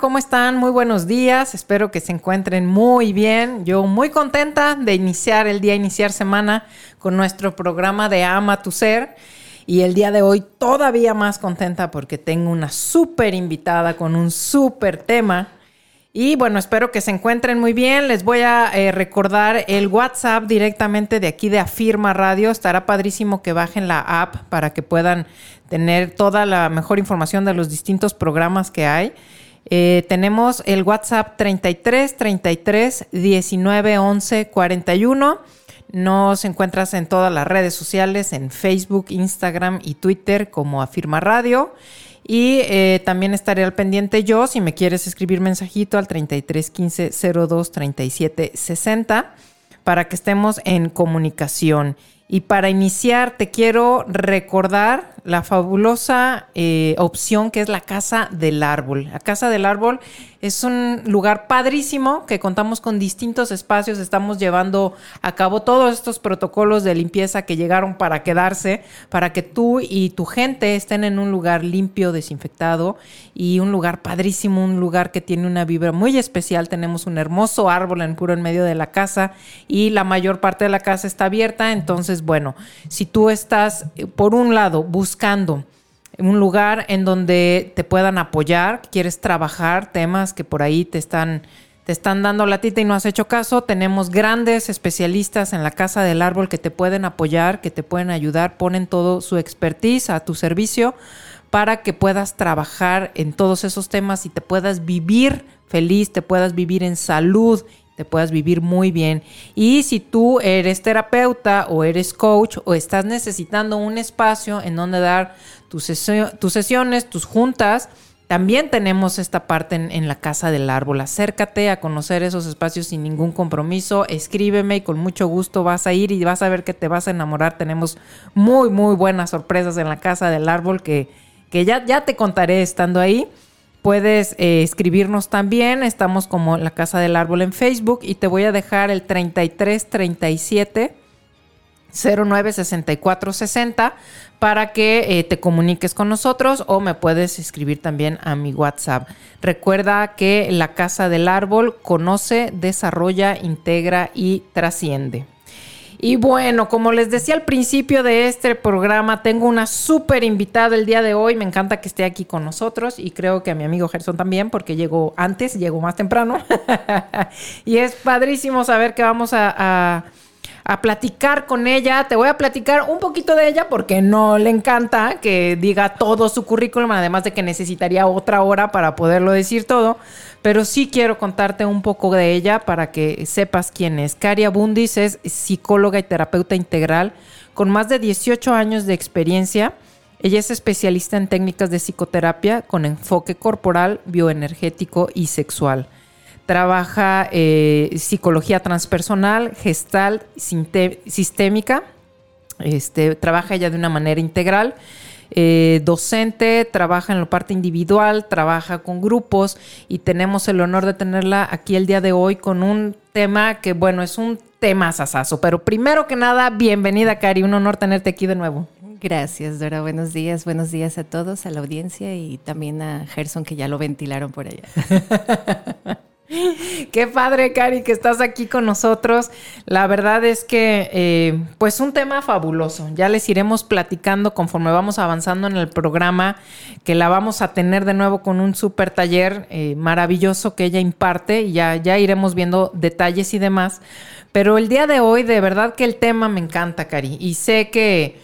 ¿Cómo están? Muy buenos días, espero que se encuentren muy bien. Yo muy contenta de iniciar el día, iniciar semana con nuestro programa de Ama tu Ser. Y el día de hoy todavía más contenta porque tengo una súper invitada con un súper tema. Y bueno, espero que se encuentren muy bien. Les voy a eh, recordar el WhatsApp directamente de aquí de Afirma Radio. Estará padrísimo que bajen la app para que puedan tener toda la mejor información de los distintos programas que hay. Eh, tenemos el WhatsApp 33 33 19 11 41. Nos encuentras en todas las redes sociales, en Facebook, Instagram y Twitter como Afirma Radio. Y eh, también estaré al pendiente yo si me quieres escribir mensajito al 33 15 02 37 60 para que estemos en comunicación. Y para iniciar, te quiero recordar la fabulosa eh, opción que es la Casa del Árbol. La Casa del Árbol es un lugar padrísimo que contamos con distintos espacios. Estamos llevando a cabo todos estos protocolos de limpieza que llegaron para quedarse, para que tú y tu gente estén en un lugar limpio, desinfectado y un lugar padrísimo, un lugar que tiene una vibra muy especial. Tenemos un hermoso árbol en puro en medio de la casa y la mayor parte de la casa está abierta. Entonces, bueno, si tú estás, eh, por un lado, buscando un lugar en donde te puedan apoyar, quieres trabajar temas que por ahí te están, te están dando la tita y no has hecho caso, tenemos grandes especialistas en la Casa del Árbol que te pueden apoyar, que te pueden ayudar, ponen todo su expertise a tu servicio para que puedas trabajar en todos esos temas y te puedas vivir feliz, te puedas vivir en salud te puedas vivir muy bien. Y si tú eres terapeuta o eres coach o estás necesitando un espacio en donde dar tus, sesiones, tus juntas, también tenemos esta parte en, en, la casa del árbol. Acércate a conocer esos espacios sin ningún compromiso. Escríbeme y con mucho gusto vas a ir y vas a ver que te vas a enamorar. Tenemos muy, muy buenas sorpresas en la casa del árbol que, que ya, ya te contaré estando ahí. Puedes eh, escribirnos también, estamos como La Casa del Árbol en Facebook y te voy a dejar el 3337 096460 para que eh, te comuniques con nosotros o me puedes escribir también a mi WhatsApp. Recuerda que La Casa del Árbol conoce, desarrolla, integra y trasciende. Y bueno, como les decía al principio de este programa, tengo una súper invitada el día de hoy. Me encanta que esté aquí con nosotros y creo que a mi amigo Gerson también, porque llegó antes, llegó más temprano. y es padrísimo saber que vamos a, a platicar con ella. Te voy a platicar un poquito de ella porque no le encanta que diga todo su currículum, además de que necesitaría otra hora para poderlo decir todo pero sí quiero contarte un poco de ella para que sepas quién es. Caria Bundis es psicóloga y terapeuta integral con más de 18 años de experiencia. Ella es especialista en técnicas de psicoterapia con enfoque corporal, bioenergético y sexual. Trabaja eh, psicología transpersonal, gestal, sistémica. Este, trabaja ella de una manera integral eh, docente, trabaja en la parte individual, trabaja con grupos y tenemos el honor de tenerla aquí el día de hoy con un tema que, bueno, es un tema sasazo. Pero primero que nada, bienvenida, Cari. Un honor tenerte aquí de nuevo. Gracias, Dora. Buenos días. Buenos días a todos, a la audiencia y también a Gerson, que ya lo ventilaron por allá. Qué padre, Cari, que estás aquí con nosotros. La verdad es que, eh, pues, un tema fabuloso. Ya les iremos platicando conforme vamos avanzando en el programa, que la vamos a tener de nuevo con un súper taller eh, maravilloso que ella imparte y ya, ya iremos viendo detalles y demás. Pero el día de hoy, de verdad que el tema me encanta, Cari, y sé que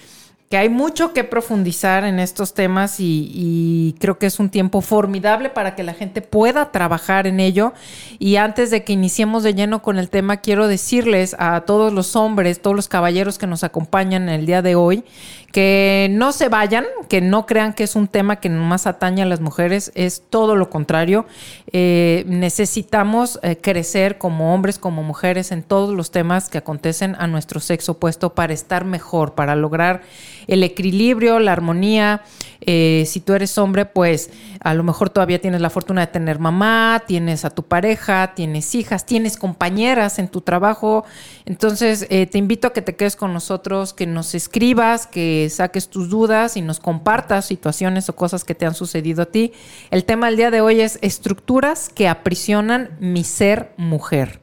que hay mucho que profundizar en estos temas y, creo que es un tiempo formidable para que la gente pueda trabajar en ello. Y antes de que iniciemos de lleno con el tema, quiero decirles a todos los hombres, todos los caballeros que nos acompañan en el día de hoy, que no se vayan, que no crean que es un tema que nomás atañe a las mujeres, es todo lo contrario. Eh, necesitamos eh, crecer como hombres, como mujeres en todos los temas que acontecen a nuestro sexo opuesto para estar mejor, para lograr el equilibrio, la armonía. Eh, si tú eres hombre, pues a lo mejor todavía tienes la fortuna de tener mamá, tienes a tu pareja, tienes hijas, tienes compañeras en tu trabajo. Entonces, eh, te invito a que te quedes con nosotros, que nos escribas, que saques tus dudas y nos compartas situaciones o cosas que te han sucedido a ti. El tema del día de hoy es estructuras que aprisionan mi ser mujer.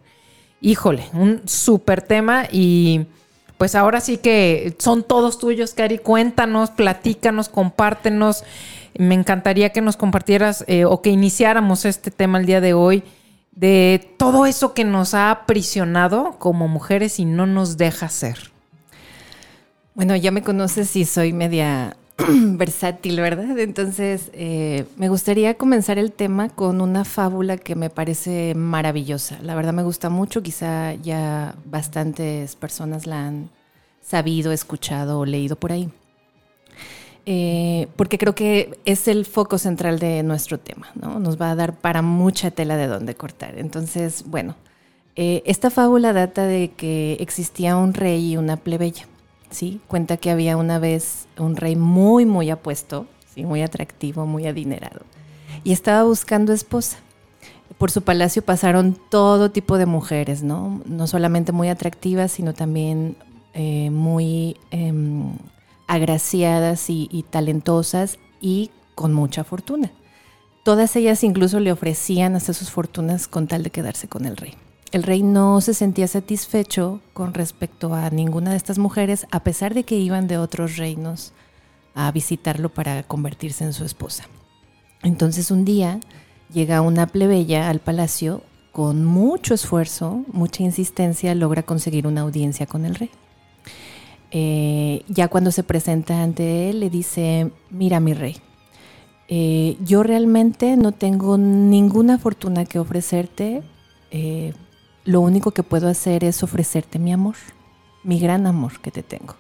Híjole, un súper tema y pues ahora sí que son todos tuyos, Cari. Cuéntanos, platícanos, compártenos. Me encantaría que nos compartieras eh, o que iniciáramos este tema el día de hoy de todo eso que nos ha aprisionado como mujeres y no nos deja ser. Bueno, ya me conoces y soy media versátil, ¿verdad? Entonces, eh, me gustaría comenzar el tema con una fábula que me parece maravillosa. La verdad me gusta mucho, quizá ya bastantes personas la han sabido, escuchado o leído por ahí. Eh, porque creo que es el foco central de nuestro tema, ¿no? Nos va a dar para mucha tela de dónde cortar. Entonces, bueno, eh, esta fábula data de que existía un rey y una plebeya. ¿Sí? Cuenta que había una vez un rey muy, muy apuesto, ¿sí? muy atractivo, muy adinerado, y estaba buscando esposa. Por su palacio pasaron todo tipo de mujeres, ¿no? No solamente muy atractivas, sino también eh, muy em, agraciadas y, y talentosas y con mucha fortuna. Todas ellas incluso le ofrecían hasta sus fortunas con tal de quedarse con el rey. El rey no se sentía satisfecho con respecto a ninguna de estas mujeres, a pesar de que iban de otros reinos a visitarlo para convertirse en su esposa. Entonces un día llega una plebeya al palacio con mucho esfuerzo, mucha insistencia, logra conseguir una audiencia con el rey. Eh, ya cuando se presenta ante él, le dice, mira mi rey, eh, yo realmente no tengo ninguna fortuna que ofrecerte, eh, lo único que puedo hacer es ofrecerte mi amor, mi gran amor que te tengo.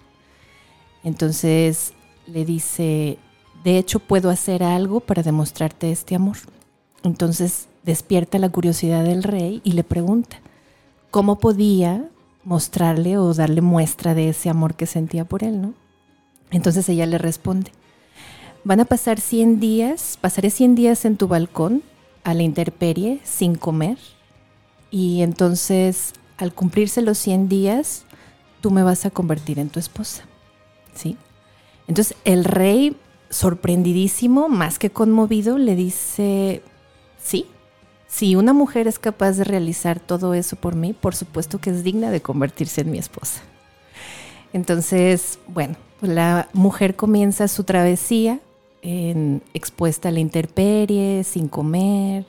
Entonces le dice, de hecho puedo hacer algo para demostrarte este amor. Entonces despierta la curiosidad del rey y le pregunta, ¿cómo podía mostrarle o darle muestra de ese amor que sentía por él, no? Entonces ella le responde, van a pasar 100 días, pasaré 100 días en tu balcón a la intemperie sin comer y entonces al cumplirse los 100 días, tú me vas a convertir en tu esposa. ¿Sí? Entonces el rey, sorprendidísimo, más que conmovido, le dice, sí, si una mujer es capaz de realizar todo eso por mí, por supuesto que es digna de convertirse en mi esposa. Entonces, bueno, pues la mujer comienza su travesía en, expuesta a la intemperie, sin comer,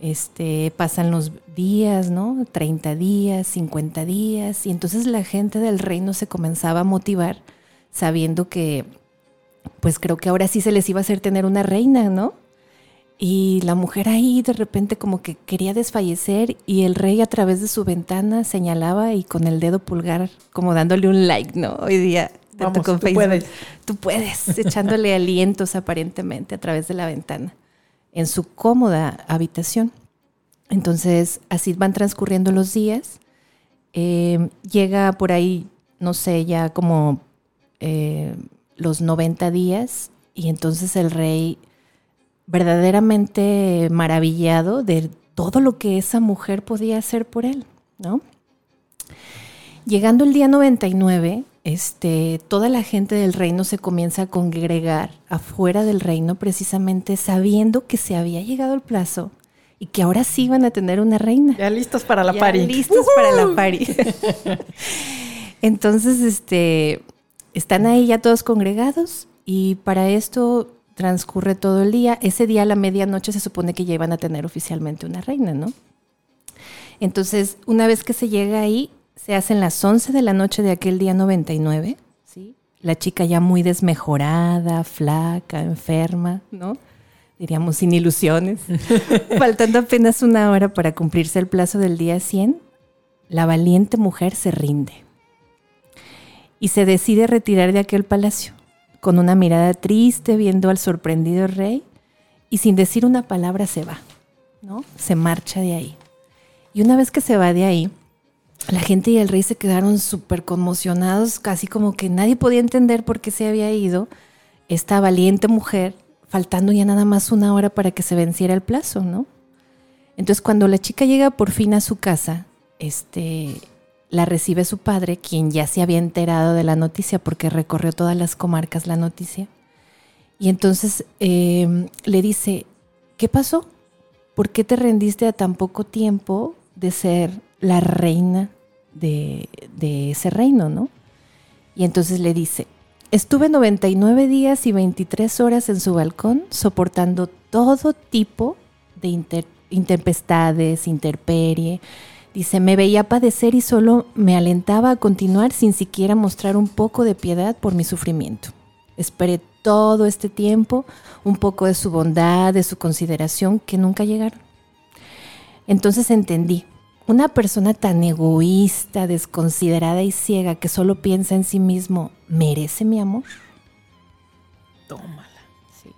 este, pasan los días, ¿no? 30 días, 50 días, y entonces la gente del reino se comenzaba a motivar sabiendo que, pues creo que ahora sí se les iba a hacer tener una reina, ¿no? Y la mujer ahí de repente como que quería desfallecer y el rey a través de su ventana señalaba y con el dedo pulgar como dándole un like, ¿no? Hoy día, Vamos, tú puedes. Tú puedes, echándole alientos aparentemente a través de la ventana en su cómoda habitación. Entonces, así van transcurriendo los días. Eh, llega por ahí, no sé, ya como eh, los 90 días y entonces el rey, verdaderamente maravillado de todo lo que esa mujer podía hacer por él, ¿no? Llegando el día 99, este, toda la gente del reino se comienza a congregar afuera del reino precisamente sabiendo que se había llegado el plazo y que ahora sí iban a tener una reina. Ya listos para la ya Listos para la pari. Entonces, este, están ahí ya todos congregados y para esto transcurre todo el día. Ese día a la medianoche se supone que ya iban a tener oficialmente una reina, ¿no? Entonces, una vez que se llega ahí, se hacen las 11 de la noche de aquel día 99, ¿sí? la chica ya muy desmejorada, flaca, enferma, ¿no? Diríamos sin ilusiones. Faltando apenas una hora para cumplirse el plazo del día 100, la valiente mujer se rinde y se decide retirar de aquel palacio, con una mirada triste viendo al sorprendido rey y sin decir una palabra se va, ¿no? Se marcha de ahí. Y una vez que se va de ahí, la gente y el rey se quedaron súper conmocionados, casi como que nadie podía entender por qué se había ido esta valiente mujer, faltando ya nada más una hora para que se venciera el plazo, ¿no? Entonces cuando la chica llega por fin a su casa, este, la recibe su padre, quien ya se había enterado de la noticia porque recorrió todas las comarcas la noticia. Y entonces eh, le dice, ¿qué pasó? ¿Por qué te rendiste a tan poco tiempo de ser la reina de, ese reino, ¿no? Y entonces le dice, estuve 99 días y 23 horas en su balcón soportando todo tipo de intempestades, interperie. Dice, me veía padecer y solo me alentaba a continuar sin siquiera mostrar un poco de piedad por mi sufrimiento. Esperé todo este tiempo un poco de su bondad, de su consideración, que nunca llegaron. Entonces entendí, una persona tan egoísta, desconsiderada y ciega que solo piensa en sí mismo, ¿merece mi amor? Tómala. Sí.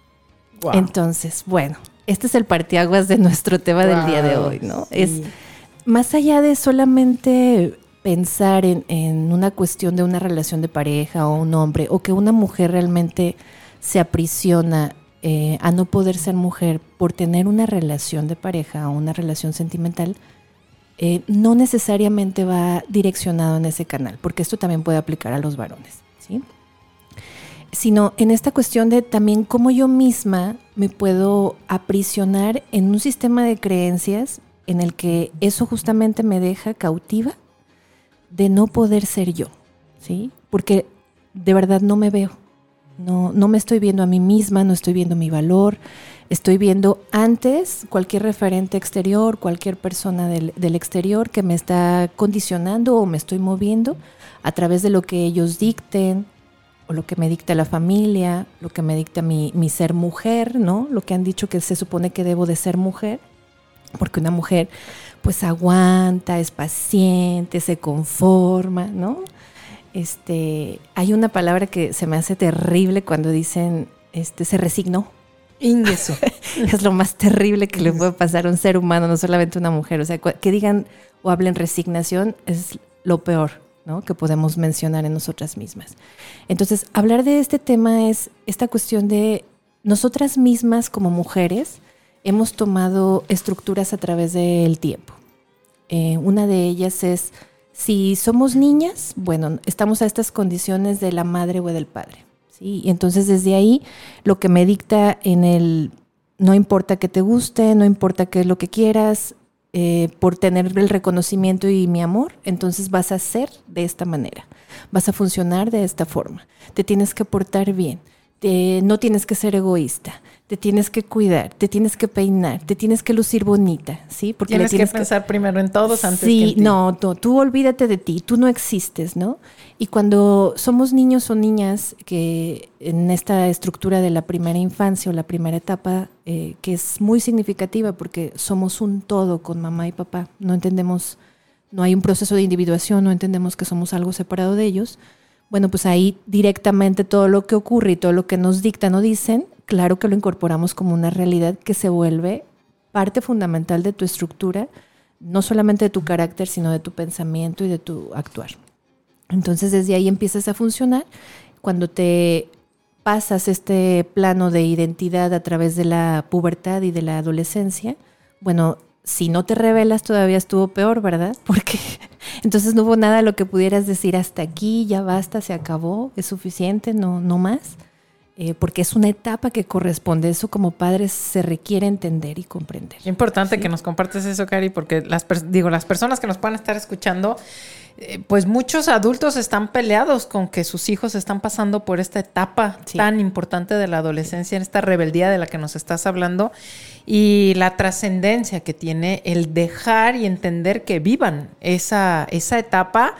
Entonces, bueno, este es el partiaguas de nuestro tema del día de hoy, ¿no? Es más allá de solamente pensar en, en, una cuestión de una relación de pareja o un hombre, o que una mujer realmente se aprisiona eh, a no poder ser mujer por tener una relación de pareja o una relación sentimental, eh, no necesariamente va direccionado en ese canal, porque esto también puede aplicar a los varones, ¿sí? Sino en esta cuestión de también cómo yo misma me puedo aprisionar en un sistema de creencias en el que eso justamente me deja cautiva de no poder ser yo, ¿sí? Porque de verdad no me veo, no, no me estoy viendo a mí misma, no estoy viendo mi valor, Estoy viendo antes cualquier referente exterior, cualquier persona del, exterior que me está condicionando o me estoy moviendo a través de lo que ellos dicten o lo que me dicta la familia, lo que me dicta mi, mi ser mujer, ¿no? Lo que han dicho que se supone que debo de ser mujer, porque una mujer pues aguanta, es paciente, se conforma, ¿no? Este, hay una palabra que se me hace terrible cuando dicen, este, se resignó. Ingreso. es lo más terrible que le puede pasar a un ser humano, no solamente a una mujer. O sea, que digan o hablen resignación es lo peor ¿no? que podemos mencionar en nosotras mismas. Entonces, hablar de este tema es esta cuestión de nosotras mismas como mujeres hemos tomado estructuras a través del tiempo. Eh, una de ellas es, si somos niñas, bueno, estamos a estas condiciones de la madre o del padre. ¿Sí? Y entonces desde ahí lo que me dicta en el no importa que te guste, no importa qué es lo que quieras, eh, por tener el reconocimiento y mi amor, entonces vas a ser de esta manera, vas a funcionar de esta forma, te tienes que portar bien, no tienes que ser egoísta, te tienes que cuidar, te tienes que peinar, te tienes que lucir bonita, ¿sí? Porque tienes, tienes que pensar primero en todos antes sí, que en ti. no, no, tú olvídate de ti, tú no existes, ¿no? Y cuando somos niños o niñas que en esta estructura de la primera infancia o la primera etapa, eh, que es muy significativa porque somos un todo con mamá y papá, no entendemos, no hay un proceso de individuación, no entendemos que somos algo separado de ellos, bueno, pues ahí directamente todo lo que ocurre y todo lo que nos dictan o dicen, claro que lo incorporamos como una realidad que se vuelve parte fundamental de tu estructura, no solamente de tu carácter, sino de tu pensamiento y de tu actuar. Entonces desde ahí empiezas a funcionar. Cuando te pasas este plano de identidad a través de la pubertad y de la adolescencia, bueno, si no te revelas todavía estuvo peor, ¿verdad? Porque entonces no hubo nada a lo que pudieras decir hasta aquí, ya basta, se acabó, es suficiente, no, no más. Eh, porque es una etapa que corresponde. Eso como padres se requiere entender y comprender. Importante que nos compartes eso, Cari, porque las, digo, las personas que nos puedan estar escuchando eh, pues muchos adultos están peleados con que sus hijos están pasando por esta etapa tan importante de la adolescencia, en esta rebeldía de la que nos estás hablando y la trascendencia que tiene el dejar y entender que vivan esa, esa etapa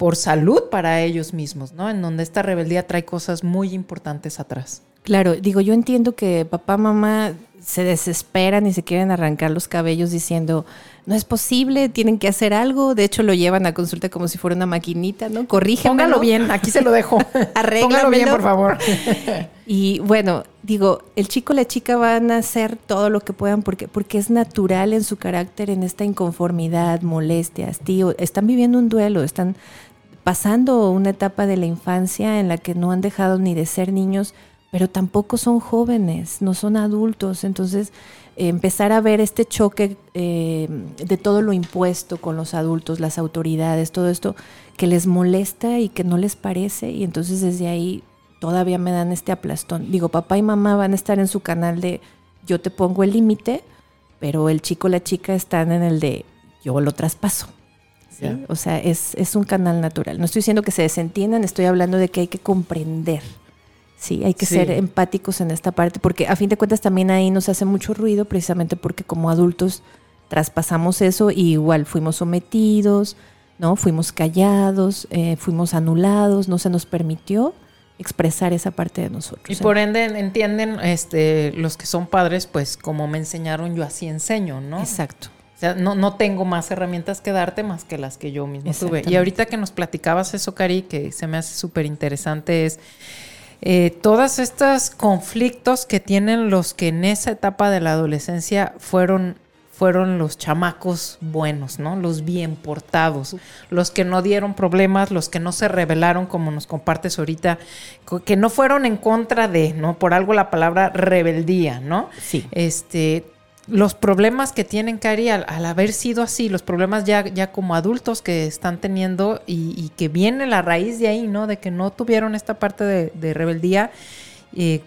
por salud para ellos mismos, ¿no? En donde esta rebeldía trae cosas muy importantes atrás. Claro, digo, yo entiendo que papá, mamá se desesperan y se quieren arrancar los cabellos diciendo, no es posible, tienen que hacer algo. De hecho, lo llevan a consulta como si fuera una maquinita, ¿no? Corrígemelo. Póngalo bien, aquí se lo dejo. Póngalo bien, por favor. y bueno, digo, el chico y la chica van a hacer todo lo que puedan porque, porque es natural en su carácter, en esta inconformidad, molestia, hastío. Están viviendo un duelo, están pasando una etapa de la infancia en la que no han dejado ni de ser niños pero tampoco son jóvenes, no son adultos. Entonces, empezar a ver este choque eh, de todo lo impuesto con los adultos, las autoridades, todo esto que les molesta y que no les parece. Y entonces desde ahí todavía me dan este aplastón. Digo, papá y mamá van a estar en su canal de yo te pongo el límite, pero el chico la chica están en el de yo lo traspaso. O sea, es, es un canal natural. No estoy diciendo que se desentiendan, estoy hablando de que hay que comprender Sí, hay que ser empáticos en esta parte, porque a fin de cuentas también ahí nos hace mucho ruido, precisamente porque como adultos traspasamos eso y igual fuimos sometidos, ¿no? Fuimos callados, eh, fuimos anulados, no se nos permitió expresar esa parte de nosotros. Y por ende entienden este, los que son padres, pues como me enseñaron, yo así enseño, ¿no? Exacto. O sea, no, no tengo más herramientas que darte más que las que yo mismo tuve. Y ahorita que nos platicabas eso, Cari, que se me hace súper interesante, es eh, todos estos conflictos que tienen los que en esa etapa de la adolescencia fueron fueron los chamacos buenos, ¿no? Los bien portados, los que no dieron problemas, los que no se rebelaron, como nos compartes ahorita, que no fueron en contra de, ¿no? Por algo la palabra rebeldía, ¿no? Sí. Este, los problemas que tienen, Cari, al, haber sido así, los problemas ya, ya como adultos que están teniendo y, que viene la raíz de ahí, ¿no? De que no tuvieron esta parte de, rebeldía. Eh,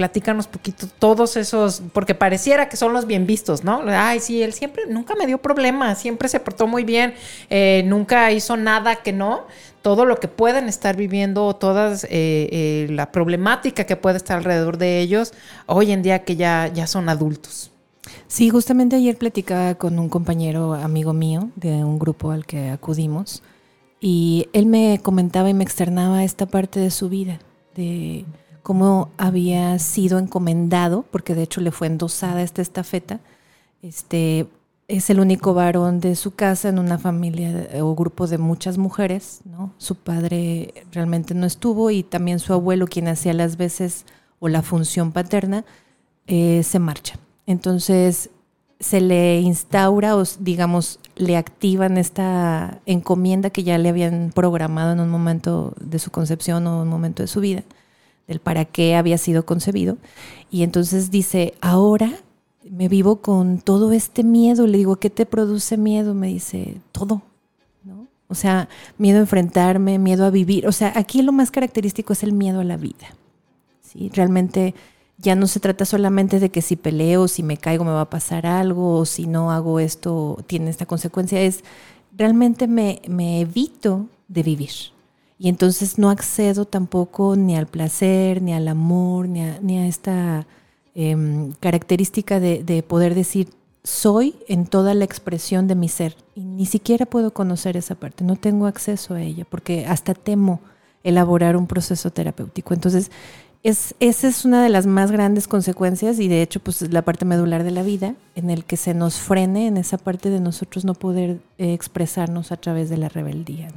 platícanos poquito todos esos, porque pareciera que son los bien vistos, ¿no? Ay, sí, él siempre, nunca me dio problemas, siempre se portó muy bien, eh, nunca hizo nada que no. Todo lo que pueden estar viviendo, toda eh, eh, la problemática que puede estar alrededor de ellos, hoy en día que ya, ya son adultos. Sí, justamente ayer platicaba con un compañero amigo mío de un grupo al que acudimos y él me comentaba y me externaba esta parte de su vida, de cómo había sido encomendado, porque de hecho le fue endosada esta estafeta. Este es el único varón de su casa en una familia o grupo de muchas mujeres, ¿no? Su padre realmente no estuvo y también su abuelo, quien hacía las veces o la función paterna, eh, se marcha. Entonces se le instaura o digamos le activan esta encomienda que ya le habían programado en un momento de su concepción o un momento de su vida, del para qué había sido concebido. Y entonces dice, ahora me vivo con todo este miedo. Le digo, ¿qué te produce miedo? Me dice, todo. ¿no? O sea, miedo a enfrentarme, miedo a vivir. O sea, aquí lo más característico es el miedo a la vida. ¿sí? Realmente ya no se trata solamente de que si peleo, si me caigo me va a pasar algo, o si no hago esto tiene esta consecuencia, es realmente me, evito de vivir. Y entonces no accedo tampoco ni al placer, ni al amor, ni a, ni a esta em, característica de, de poder decir soy en toda la expresión de mi ser. Y ni siquiera puedo conocer esa parte, no tengo acceso a ella, porque hasta temo elaborar un proceso terapéutico. Entonces, es, esa es una de las más grandes consecuencias y de hecho pues es la parte medular de la vida en el que se nos frene en esa parte de nosotros no poder eh, expresarnos a través de la rebeldía.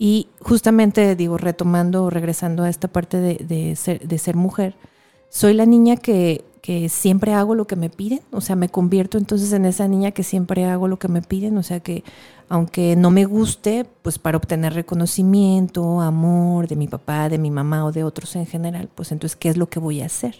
Y justamente digo, retomando o regresando a esta parte de, ser, de ser mujer, soy la niña que, que siempre hago lo que me piden, o sea, me convierto entonces en esa niña que siempre hago lo que me piden, o sea, que aunque no me guste, pues para obtener reconocimiento, amor de mi papá, de mi mamá o de otros en general, pues entonces, ¿qué es lo que voy a hacer?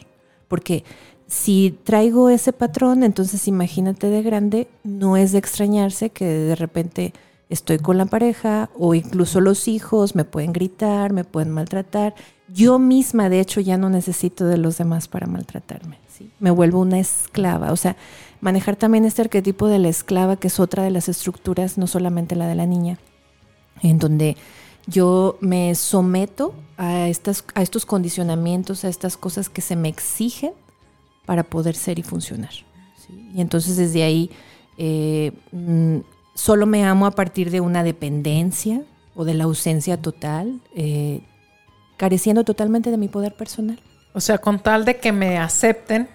Porque si traigo ese patrón, entonces imagínate de grande, no es de extrañarse que de repente estoy con la pareja o incluso los hijos me pueden gritar, me pueden maltratar. Yo misma, de hecho, ya no necesito de los demás para maltratarme. ¿sí? Me vuelvo una esclava. O sea, manejar también este arquetipo de la esclava, que es otra de las estructuras, no solamente la de la niña, en donde yo me someto a, estas, a estos condicionamientos, a estas cosas que se me exigen para poder ser y funcionar. Y entonces desde ahí eh, mm, solo me amo a partir de una dependencia o de la ausencia total, eh, careciendo totalmente de mi poder personal. O sea, con tal de que me acepten,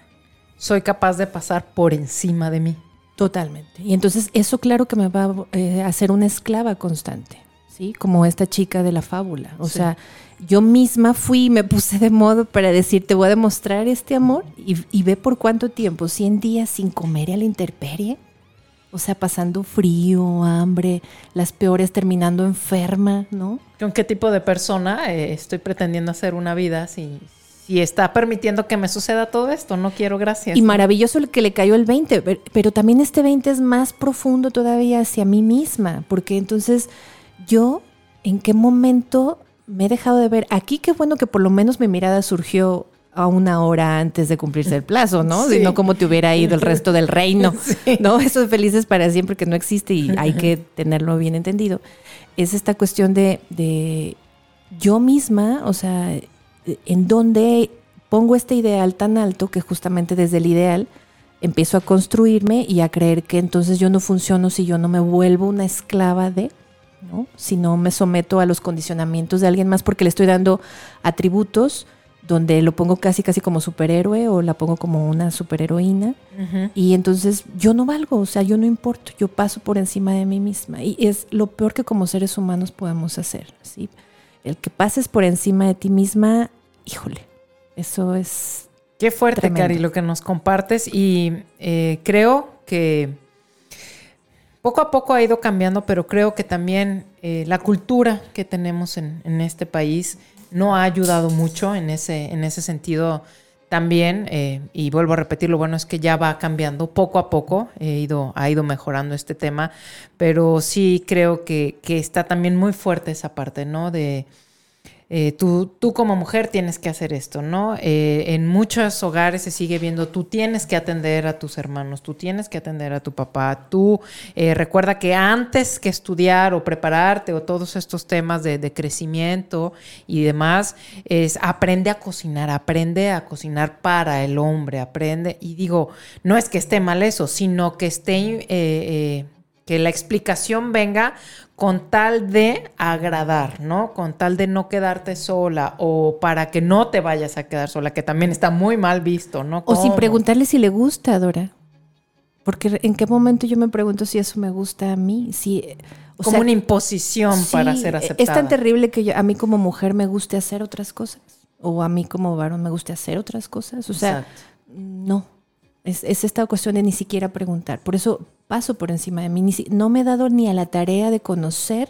soy capaz de pasar por encima de mí. Totalmente. Y entonces eso claro que me va a eh, hacer una esclava constante, ¿sí? Como esta chica de la fábula. O Sí. sea, yo misma fui y me puse de modo para decir, te voy a demostrar este amor y, y ve por cuánto tiempo, 100 días sin comer a la intemperie. O sea, pasando frío, hambre, las peores terminando enferma, ¿no? ¿Con qué tipo de persona eh, estoy pretendiendo hacer una vida si, si está permitiendo que me suceda todo esto? No quiero, gracias. Y maravilloso el que le cayó el 20, per- pero también este 20 es más profundo todavía hacia mí misma, porque entonces yo, ¿en qué momento me he dejado de ver? Aquí qué bueno que por lo menos mi mirada surgió a una hora antes de cumplirse el plazo, ¿no? Sí. Si no, como te hubiera ido el resto del reino, Sí. ¿no? Eso de felices para siempre que no existe y hay que tenerlo bien entendido. Es esta cuestión de, de yo misma, o sea, en donde pongo este ideal tan alto que justamente desde el ideal empiezo a construirme y a creer que entonces yo no funciono si yo no me vuelvo una esclava de, ¿no? Si no me someto a los condicionamientos de alguien más porque le estoy dando atributos donde lo pongo casi casi como superhéroe o la pongo como una superheroína Ujú. y entonces yo no valgo, o sea, yo no importo, yo paso por encima de mí misma. Y es lo peor que como seres humanos podemos hacer, ¿sí? El que pases por encima de ti misma, híjole, eso es... Qué fuerte, Tremendo. Cari, lo que nos compartes. Y eh, creo que poco a poco ha ido cambiando, pero creo que también eh, la cultura que tenemos en, en este país no ha ayudado mucho en ese, en ese sentido también. eh, y vuelvo a repetir, lo bueno es que ya va cambiando poco a poco, he ido, ha ido mejorando este tema, pero sí creo que, que está también muy fuerte esa parte, ¿no? De eh, tú, tú como mujer tienes que hacer esto, ¿no? Eh, en muchos hogares se sigue viendo, tú tienes que atender a tus hermanos, tú tienes que atender a tu papá, tú eh, recuerda que antes que estudiar o prepararte o todos estos temas de, de crecimiento y demás, es aprende a cocinar, aprende a cocinar para el hombre, aprende, y digo, no es que esté mal eso, sino que esté... eh, eh, que la explicación venga con tal de agradar, ¿no? Con tal de no quedarte sola o para que no te vayas a quedar sola, que también está muy mal visto, ¿no? O sin preguntarle si le gusta, Dora. Porque en qué momento yo me pregunto si eso me gusta a mí, si... o Como sea, una imposición para sí, ser Es aceptada. tan terrible que yo- a mí como mujer me guste hacer otras cosas. O a mí como varón me guste hacer otras cosas. O sea, Exacto. no. Es, es esta cuestión de ni siquiera preguntar. Por eso paso por encima de mí. No me he dado ni a la tarea de conocer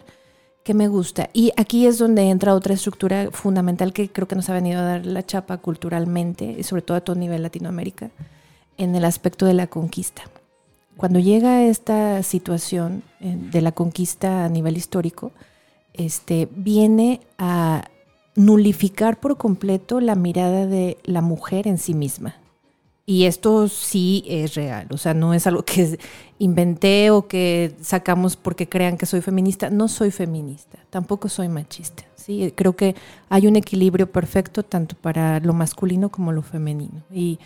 qué me gusta. Y aquí es donde entra otra estructura fundamental que creo que nos ha venido a dar la chapa culturalmente, y sobre todo a todo nivel Latinoamérica, en el aspecto de la conquista. Cuando llega esta situación eh, de la conquista a nivel histórico, este, viene a nulificar por completo la mirada de la mujer en sí misma. Y esto sí es real, o sea, no es algo que inventé o que sacamos porque crean que soy feminista. No soy feminista, tampoco soy machista. ¿sí? Creo que hay un equilibrio perfecto tanto para lo masculino como lo femenino. Y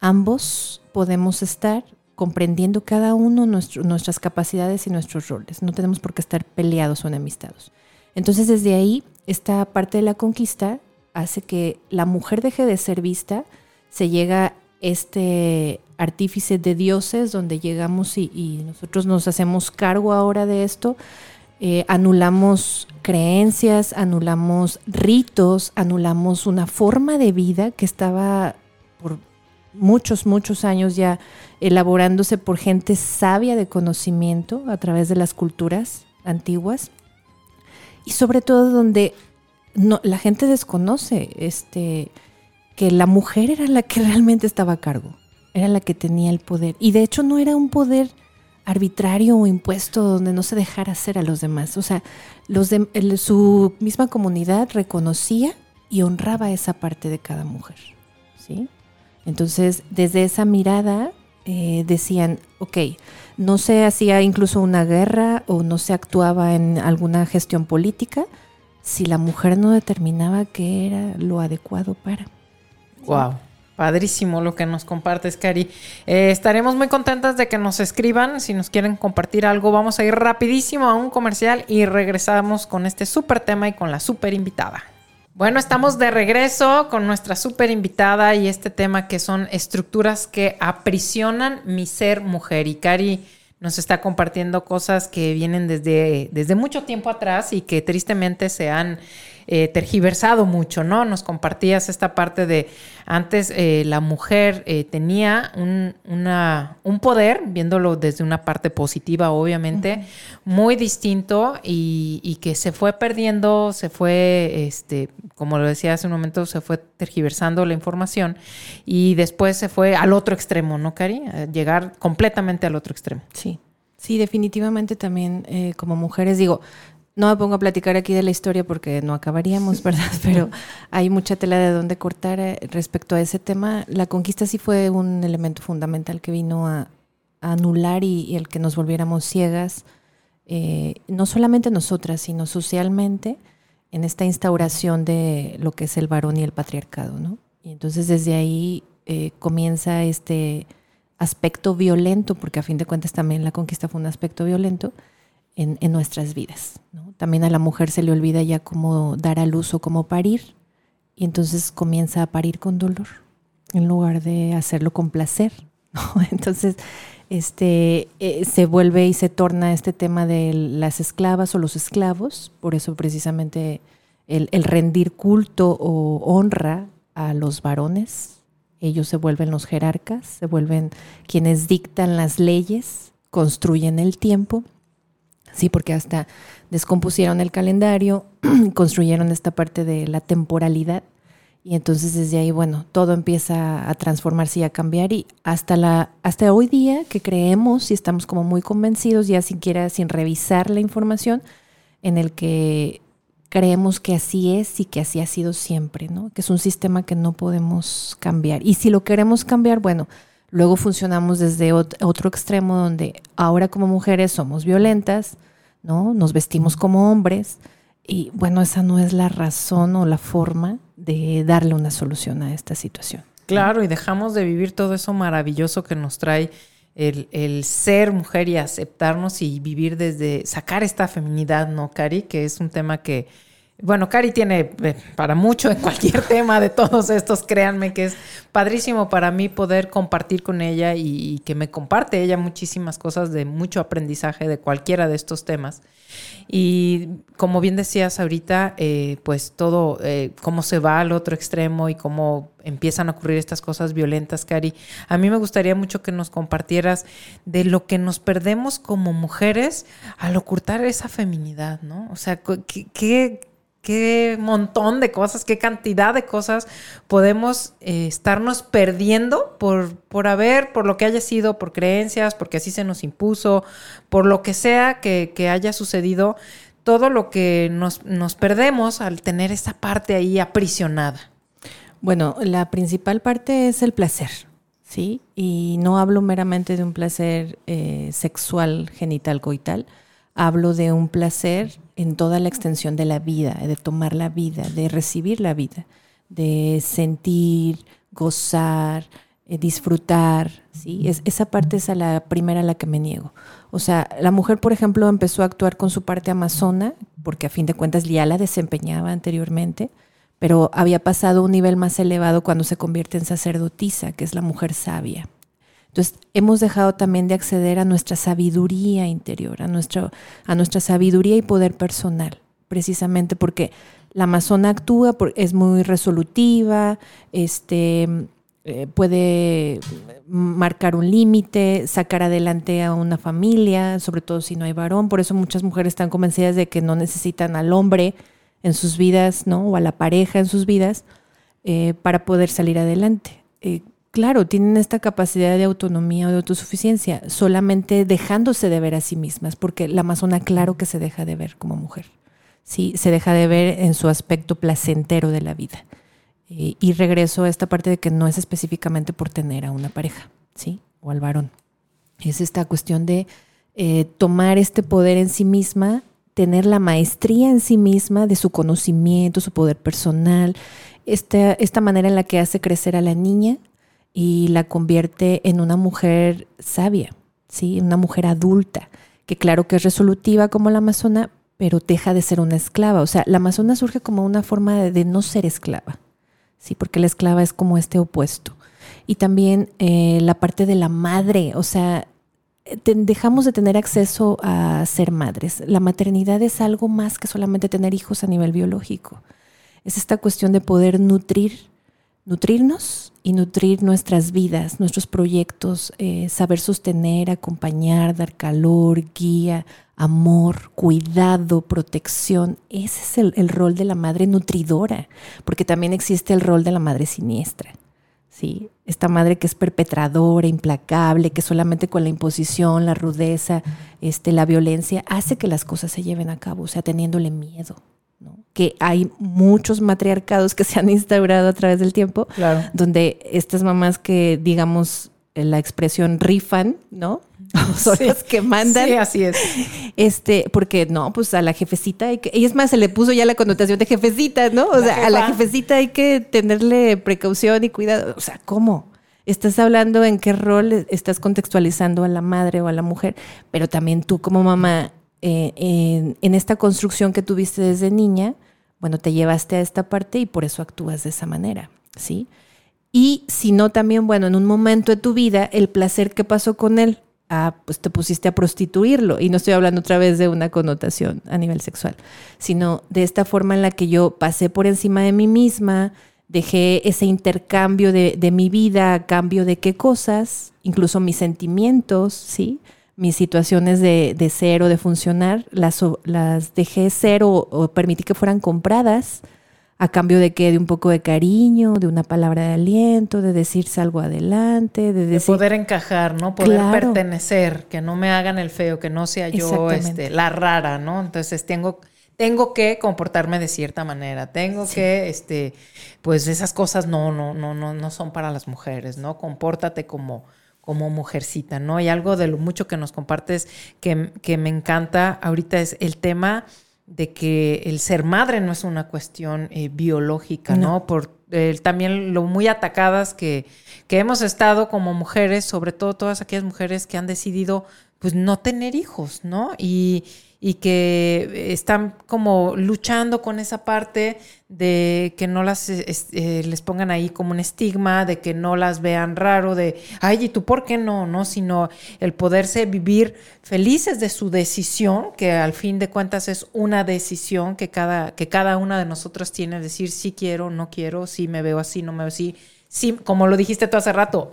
ambos podemos estar comprendiendo cada uno nuestro- nuestras capacidades y nuestros roles. No tenemos por qué estar peleados o enemistados. Entonces, desde ahí, esta parte de la conquista hace que la mujer deje de ser vista, se llega este artífice de dioses donde llegamos y, nosotros nos hacemos cargo ahora de esto, eh, anulamos creencias, anulamos ritos, anulamos una forma de vida que estaba por muchos, muchos años ya elaborándose por gente sabia de conocimiento a través de las culturas antiguas. Y sobre todo donde la gente desconoce este, que la mujer era la que realmente estaba a cargo, era la que tenía el poder. Y de hecho no era un poder arbitrario o impuesto donde no se dejara hacer a los demás. O sea, los de, su misma comunidad reconocía y honraba esa parte de cada mujer. ¿sí? Entonces, desde esa mirada eh, decían, ok, no se hacía incluso una guerra o no se actuaba en alguna gestión política si la mujer no determinaba qué era lo adecuado para. Wow. Padrísimo lo que nos compartes, Cari. Eh, estaremos muy contentas de que nos escriban. Si nos quieren compartir algo, vamos a ir rapidísimo a un comercial y regresamos con este súper tema y con la súper invitada. Bueno, estamos de regreso con nuestra súper invitada y este tema que son estructuras que aprisionan mi ser mujer. Y Cari nos está compartiendo cosas que vienen desde, desde mucho tiempo atrás y que tristemente se han eh, tergiversado mucho, ¿no? Nos compartías esta parte de antes eh, la mujer eh, tenía un, un, poder, viéndolo desde una parte positiva, obviamente, muy distinto y, que se fue perdiendo, se fue, este, como lo decía hace un momento, se fue tergiversando la información y después se fue al otro extremo, ¿no, Cari? llegar completamente al otro extremo. Sí. Sí, definitivamente también como mujeres, digo, no me pongo a platicar aquí de la historia porque no acabaríamos, ¿verdad? Pero hay mucha tela de dónde cortar eh, respecto a ese tema. La conquista sí fue un elemento fundamental que vino a, anular y, el que nos volviéramos ciegas, eh, no solamente nosotras, sino socialmente, en esta instauración de lo que es el varón y el patriarcado, ¿no? Y entonces desde ahí eh, comienza este aspecto violento, porque a fin de cuentas también la conquista fue un aspecto violento, en, nuestras vidas. También a la mujer se le olvida ya cómo dar a luz o cómo parir y entonces comienza a parir con dolor en lugar de hacerlo con placer. Entonces, este, eh, se vuelve y se torna este tema de las esclavas o los esclavos, por eso precisamente el, el rendir culto o honra a los varones, ellos se vuelven los jerarcas, se vuelven quienes dictan las leyes, construyen el tiempo. Sí, porque hasta descompusieron el calendario, construyeron esta parte de la temporalidad y entonces desde ahí, bueno, todo empieza a transformarse y a cambiar y hasta la hasta hoy día que creemos y estamos como muy convencidos ya siquiera sin revisar la información en el que creemos que así es y que así ha sido siempre, ¿no? Que es un sistema que no podemos cambiar. Y si lo queremos cambiar, bueno, luego funcionamos desde otro extremo donde ahora como mujeres somos violentas, ¿no? Nos vestimos como hombres y bueno, esa no es la razón o la forma de darle una solución a esta situación. Claro, y dejamos de vivir todo eso maravilloso que nos trae el, el, ser mujer y aceptarnos y vivir desde sacar esta feminidad, ¿no, Cari? Que es un tema que, bueno, Cari tiene eh, para mucho en cualquier tema de todos estos, créanme que es padrísimo para mí poder compartir con ella y, que me comparte ella muchísimas cosas de mucho aprendizaje de cualquiera de estos temas. Y como bien decías ahorita, eh, pues todo, eh, cómo se va al otro extremo y cómo empiezan a ocurrir estas cosas violentas, Cari. A mí me gustaría mucho que nos compartieras de lo que nos perdemos como mujeres al ocultar esa feminidad, ¿no? O sea, ¿qué, qué montón de cosas, qué cantidad de cosas podemos eh, estarnos perdiendo por, por haber, por lo que haya sido, por creencias, porque así se nos impuso, por lo que sea que, haya sucedido, todo lo que nos, nos perdemos al tener esa parte ahí aprisionada. Bueno, la principal parte es el placer, ¿sí? Y no hablo meramente de un placer eh, sexual, genital, coital, hablo de un placer en toda la extensión de la vida, de tomar la vida, de recibir la vida, de sentir, gozar, eh, disfrutar. ¿sí? Es, esa parte es la primera a la que me niego. O sea, la mujer, por ejemplo, empezó a actuar con su parte amazona, porque a fin de cuentas ya la desempeñaba anteriormente, pero había pasado a un nivel más elevado cuando se convierte en sacerdotisa, que es la mujer sabia. Entonces, hemos dejado también de acceder a nuestra sabiduría interior, a, nuestro, a nuestra sabiduría y poder personal, precisamente porque la amazona actúa, es muy resolutiva, este, eh, puede marcar un límite, sacar adelante a una familia, sobre todo si no hay varón. Por eso muchas mujeres están convencidas de que no necesitan al hombre en sus vidas, ¿no? O a la pareja en sus vidas eh, para poder salir adelante. Eh, claro, tienen esta capacidad de autonomía o de autosuficiencia, solamente dejándose de ver a sí mismas, porque la amazona claro que se deja de ver como mujer, ¿sí? se deja de ver en su aspecto placentero de la vida. Eh, y regreso a esta parte de que no es específicamente por tener a una pareja, ¿sí? O al varón. Es esta cuestión de eh, tomar este poder en sí misma, tener la maestría en sí misma de su conocimiento, su poder personal, esta, esta manera en la que hace crecer a la niña y la convierte en una mujer sabia, ¿sí? Una mujer adulta, que claro que es resolutiva como la amazona, pero deja de ser una esclava. O sea, la amazona surge como una forma de, no ser esclava, ¿sí? Porque la esclava es como este opuesto. Y también eh, la parte de la madre, o sea, dejamos de tener acceso a ser madres. La maternidad es algo más que solamente tener hijos a nivel biológico. Es esta cuestión de poder nutrir, nutrirnos y nutrir nuestras vidas, nuestros proyectos, eh, saber sostener, acompañar, dar calor, guía, amor, cuidado, protección. Ese es el, el rol de la madre nutridora, porque también existe el rol de la madre siniestra. ¿sí? Esta madre que es perpetradora, implacable, que solamente con la imposición, la rudeza, este, la violencia, hace que las cosas se lleven a cabo, o sea, teniéndole miedo. Que hay muchos matriarcados que se han instaurado a través del tiempo, donde estas mamás que, digamos, la expresión rifan, ¿no? Son las que mandan. Sí, así es. Este, porque no, pues a la jefecita hay que. Y es más, se le puso ya la connotación de jefecita, ¿no? O sea, a la jefecita hay que tenerle precaución y cuidado. O sea, ¿cómo? Estás hablando en qué rol estás contextualizando a la madre o a la mujer, pero también tú como mamá, eh, en, esta construcción que tuviste desde niña, bueno, te llevaste a esta parte y por eso actúas de esa manera, ¿sí? Y si no, también, bueno, en un momento de tu vida, el placer que pasó con él ah, pues te pusiste a prostituirlo. Y no estoy hablando otra vez de una connotación a nivel sexual, sino de esta forma en la que yo pasé por encima de mí misma, dejé ese intercambio de, mi vida a cambio de qué cosas, incluso mis sentimientos, ¿sí? Mis situaciones de, ser o de funcionar, las, las dejé ser o permití que fueran compradas a cambio de que de un poco de cariño, de una palabra de aliento, de decirse algo adelante, de, decir, poder encajar, ¿no? Poder pertenecer, que no me hagan el feo, que no sea yo este, la rara, ¿no? Entonces tengo tengo que comportarme de cierta manera, tengo que, este, pues esas cosas no, no, no, no, no son para las mujeres, ¿no? Compórtate como, como mujercita, ¿no? Y algo de lo mucho que nos compartes que, que me encanta ahorita es el tema de que el ser madre no es una cuestión eh, biológica, ¿no? Por eh, también lo muy atacadas que, que hemos estado como mujeres, sobre todo todas aquellas mujeres que han decidido pues no tener hijos, ¿no? Y, y que están como luchando con esa parte de que no las eh, les pongan ahí como un estigma, de que no las vean raro, de, ay, ¿y tú por qué no? no? Sino el poderse vivir felices de su decisión, que al fin de cuentas es una decisión que cada, que cada una de nosotros tiene, decir sí quiero, no quiero, sí me veo así, no me veo así. Sí, como lo dijiste tú hace rato,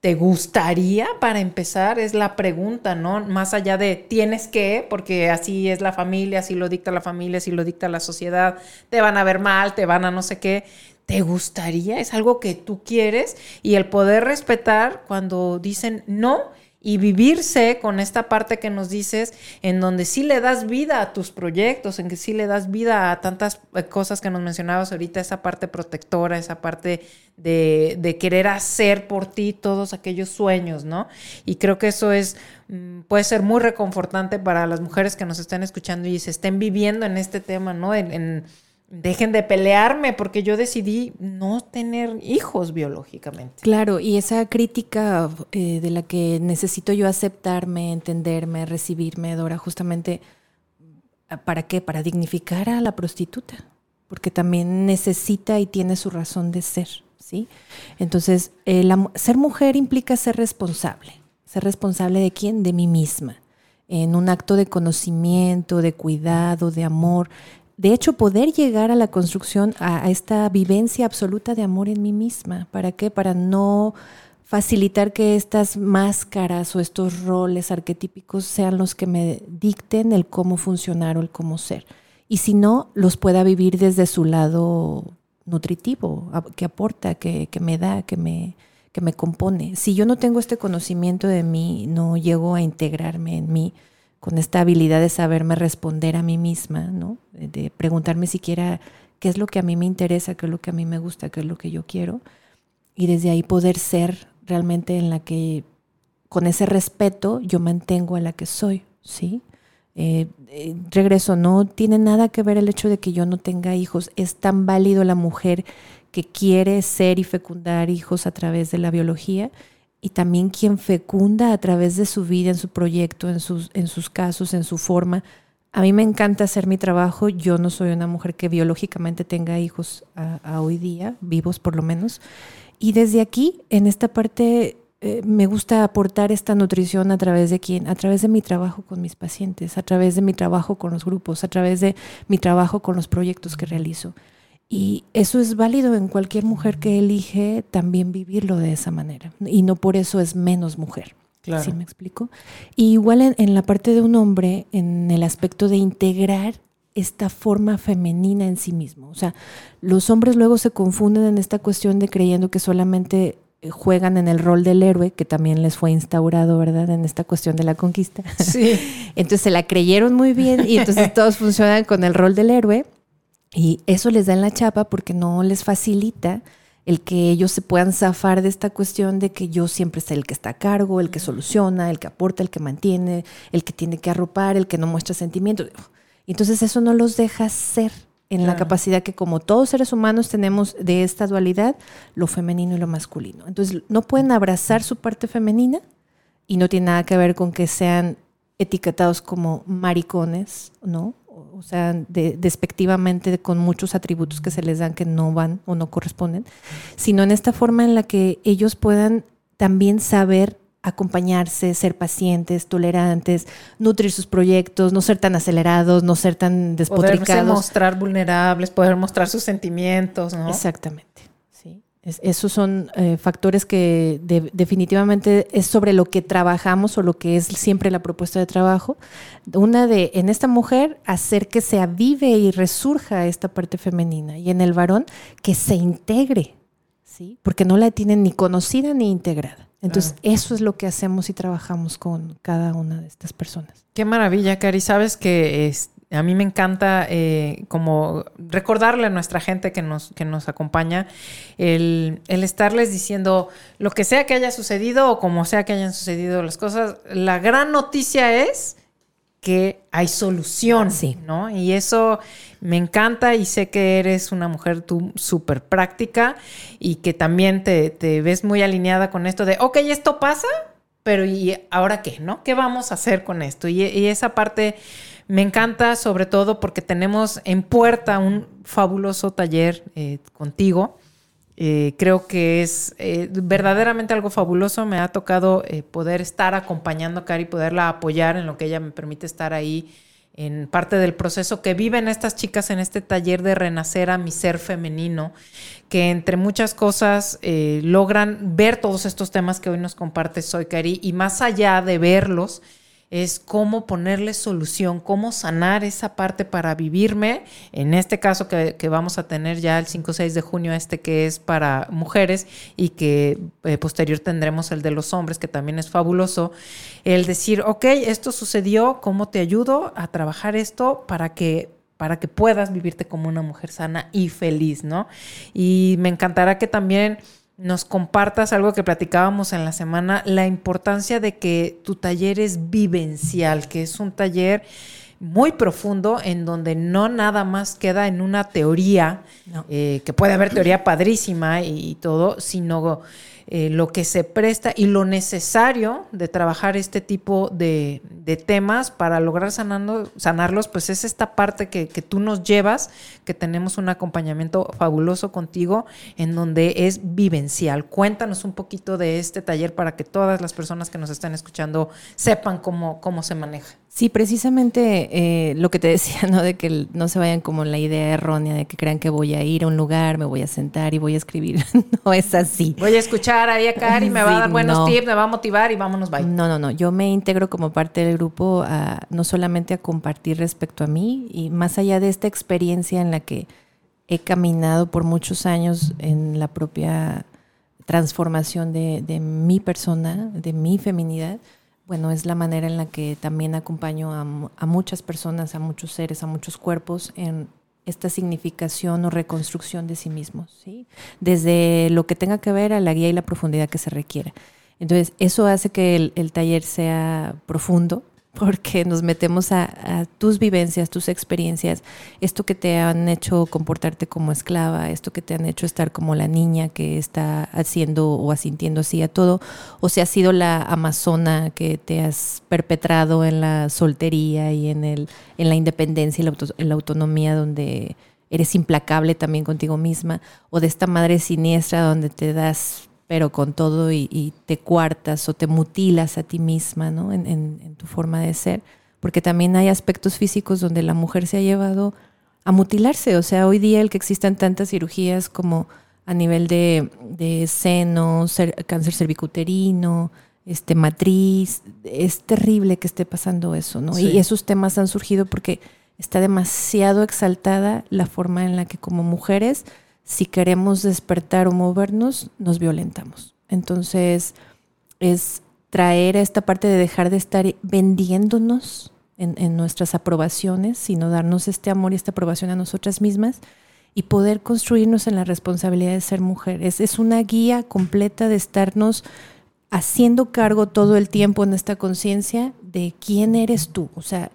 ¿Te gustaría para empezar? Es la pregunta, ¿no? Más allá de tienes que, porque así es la familia, así lo dicta la familia, así lo dicta la sociedad, te van a ver mal, te van a no sé qué. ¿Te gustaría? Es algo que tú quieres y el poder respetar cuando dicen no y vivirse con esta parte que nos dices, en donde sí le das vida a tus proyectos, en que sí le das vida a tantas eh, cosas que nos mencionabas ahorita, esa parte protectora, esa parte de, querer hacer por ti todos aquellos sueños, ¿no? Y creo que eso es, mm, puede ser muy reconfortante para las mujeres que nos estén escuchando y se estén viviendo en este tema, ¿no? Dejen de pelearme porque yo decidí no tener hijos biológicamente. Claro, y esa crítica eh, de la que necesito yo aceptarme, entenderme, recibirme, Dora, justamente, ¿para qué? Para dignificar a la prostituta, porque también necesita y tiene su razón de ser, ¿sí? Entonces, ser mujer implica ser responsable. ¿Ser responsable de quién? De mí misma en un acto de conocimiento, de cuidado, de amor, de hecho, poder llegar a la construcción, a, esta vivencia absoluta de amor en mí misma. ¿Para qué? Para no facilitar que estas máscaras o estos roles arquetípicos sean los que me dicten el cómo funcionar o el cómo ser. Y si no, los pueda vivir desde su lado nutritivo, que aporta, que, que me da, que me, que me compone. Si yo no tengo este conocimiento de mí, no llego a integrarme en mí, con esta habilidad de saberme responder a mí misma, ¿no? De preguntarme siquiera qué es lo que a mí me interesa, qué es lo que a mí me gusta, qué es lo que yo quiero, y desde ahí poder ser realmente en la que, con ese respeto, yo mantengo a la que soy, ¿sí? Eh, eh, regreso, no tiene nada que ver el hecho de que yo no tenga hijos, es tan válido la mujer que quiere ser y fecundar hijos a través de la biología y también quien fecunda a través de su vida, en su proyecto, en sus, en sus casos, en su forma. A mí me encanta hacer mi trabajo. Yo no soy una mujer que biológicamente tenga hijos a, hoy día, vivos por lo menos. Y desde aquí, en esta parte, eh, me gusta aportar esta nutrición a través de quién, a través de mi trabajo con mis pacientes, a través de mi trabajo con los grupos, a través de mi trabajo con los proyectos que realizo. Y eso es válido en cualquier mujer que elige también vivirlo de esa manera. Y no por eso es menos mujer. Claro. ¿Sí me explico? Y igual en, en, la parte de un hombre, en el aspecto de integrar esta forma femenina en sí mismo. O sea, los hombres luego se confunden en esta cuestión de creyendo que solamente eh, juegan en el rol del héroe, que también les fue instaurado, ¿verdad? En esta cuestión de la conquista. Sí. entonces se la creyeron muy bien y entonces todos funcionan con el rol del héroe y eso les da en la chapa porque no les facilita el que ellos se puedan zafar de esta cuestión de que yo siempre soy el que está a cargo, el que soluciona, el que aporta, el que mantiene, el que tiene que arropar, el que no muestra sentimientos. Entonces eso no los deja ser en la capacidad que como todos seres humanos tenemos de esta dualidad, lo femenino y lo masculino. Entonces no pueden abrazar su parte femenina y no tiene nada que ver con que sean etiquetados como maricones, ¿no? O sea, despectivamente con muchos atributos que se les dan que no van o no corresponden, sino en esta forma en la que ellos puedan también saber acompañarse, ser pacientes, tolerantes, nutrir sus proyectos, no ser tan acelerados, no ser tan despotricados. Poder mostrar vulnerables, poder mostrar sus sentimientos, ¿no? Exactamente esos son eh, factores que definitivamente es sobre lo que trabajamos o lo que es siempre la propuesta de trabajo. Una de, en esta mujer, hacer que se avive y resurja esta parte femenina y en el varón que se integre, ¿sí? porque no la tienen ni conocida ni integrada. Entonces, eso es lo que hacemos y trabajamos con cada una de estas personas. Qué maravilla, Cari. Sabes que es, a mí me encanta eh, como recordarle a nuestra gente que nos, que nos acompaña el, el, estarles diciendo lo que sea que haya sucedido o como sea que hayan sucedido las cosas. La gran noticia es que hay solución, sí. ¿no? Y eso me encanta y sé que eres una mujer tú súper práctica y que también te, te ves muy alineada con esto de, ok, esto pasa, pero ¿y ahora qué, no? ¿Qué vamos a hacer con esto? Y, y esa parte me encanta sobre todo porque tenemos en puerta un fabuloso taller eh, contigo. Eh, creo que es eh, verdaderamente algo fabuloso. Me ha tocado poder estar acompañando a Cari, poderla apoyar en lo que ella me permite estar ahí en parte del proceso que viven estas chicas en este taller de renacer a mi ser femenino, que entre muchas cosas logran ver todos estos temas que hoy nos comparte Soy Cari y más allá de verlos, es cómo ponerle solución, cómo sanar esa parte para vivirme. En este caso que, vamos a tener ya el 5 6 de junio, este que es para mujeres y que eh, posterior tendremos el de los hombres, que también es fabuloso. El decir, ok, esto sucedió, ¿cómo te ayudo a trabajar esto para que para que puedas vivirte como una mujer sana y feliz, ¿no? Y me encantará que también nos compartas algo que platicábamos en la semana, la importancia de que tu taller es vivencial, que es un taller muy profundo en donde no nada más queda en una teoría, eh, que puede haber teoría padrísima y, y todo, sino eh, lo que se presta y lo necesario de trabajar este tipo de, temas para lograr sanando, sanarlos, pues es esta parte que, que, tú nos llevas, que tenemos un acompañamiento fabuloso contigo en donde es vivencial. Cuéntanos un poquito de este taller para que todas las personas que nos están escuchando sepan cómo, cómo se maneja. Sí, precisamente eh, lo que te decía, ¿no? De que no se vayan como la idea errónea de que crean que voy a ir a un lugar, me voy a sentar y voy a escribir. no es así. Voy a escuchar ahí a Cari, me va a dar buenos tips, me va a motivar y vámonos, bye. No, no, no. Yo me integro como parte del grupo a, no solamente a compartir respecto a mí y más allá de esta experiencia en la que he caminado por muchos años en la propia transformación de, de mi persona, de mi feminidad bueno, es la manera en la que también acompaño a, muchas personas, a muchos seres, a muchos cuerpos en esta significación o reconstrucción de sí mismos, ¿sí? desde lo que tenga que ver a la guía y la profundidad que se requiera. Entonces, eso hace que el, taller sea profundo, porque nos metemos a, tus vivencias, tus experiencias, esto que te han hecho comportarte como esclava, esto que te han hecho estar como la niña que está haciendo o asintiendo así a todo, o si has sido la amazona que te has perpetrado en la soltería y en, el, en la independencia y la, en la autonomía donde eres implacable también contigo misma, o de esta madre siniestra donde te das pero con todo y, te cuartas o te mutilas a ti misma ¿no? En, tu forma de ser, porque también hay aspectos físicos donde la mujer se ha llevado a mutilarse, o sea, hoy día el que existan tantas cirugías como a nivel de, de seno, cáncer cervicuterino, este, matriz, es terrible que esté pasando eso, ¿no? Y esos temas han surgido porque está demasiado exaltada la forma en la que como mujeres si queremos despertar o movernos, nos violentamos. Entonces, es traer esta parte de dejar de estar vendiéndonos en, nuestras aprobaciones, sino darnos este amor y esta aprobación a nosotras mismas y poder construirnos en la responsabilidad de ser mujeres. Es una guía completa de estarnos haciendo cargo todo el tiempo en esta conciencia de quién eres tú. O sea,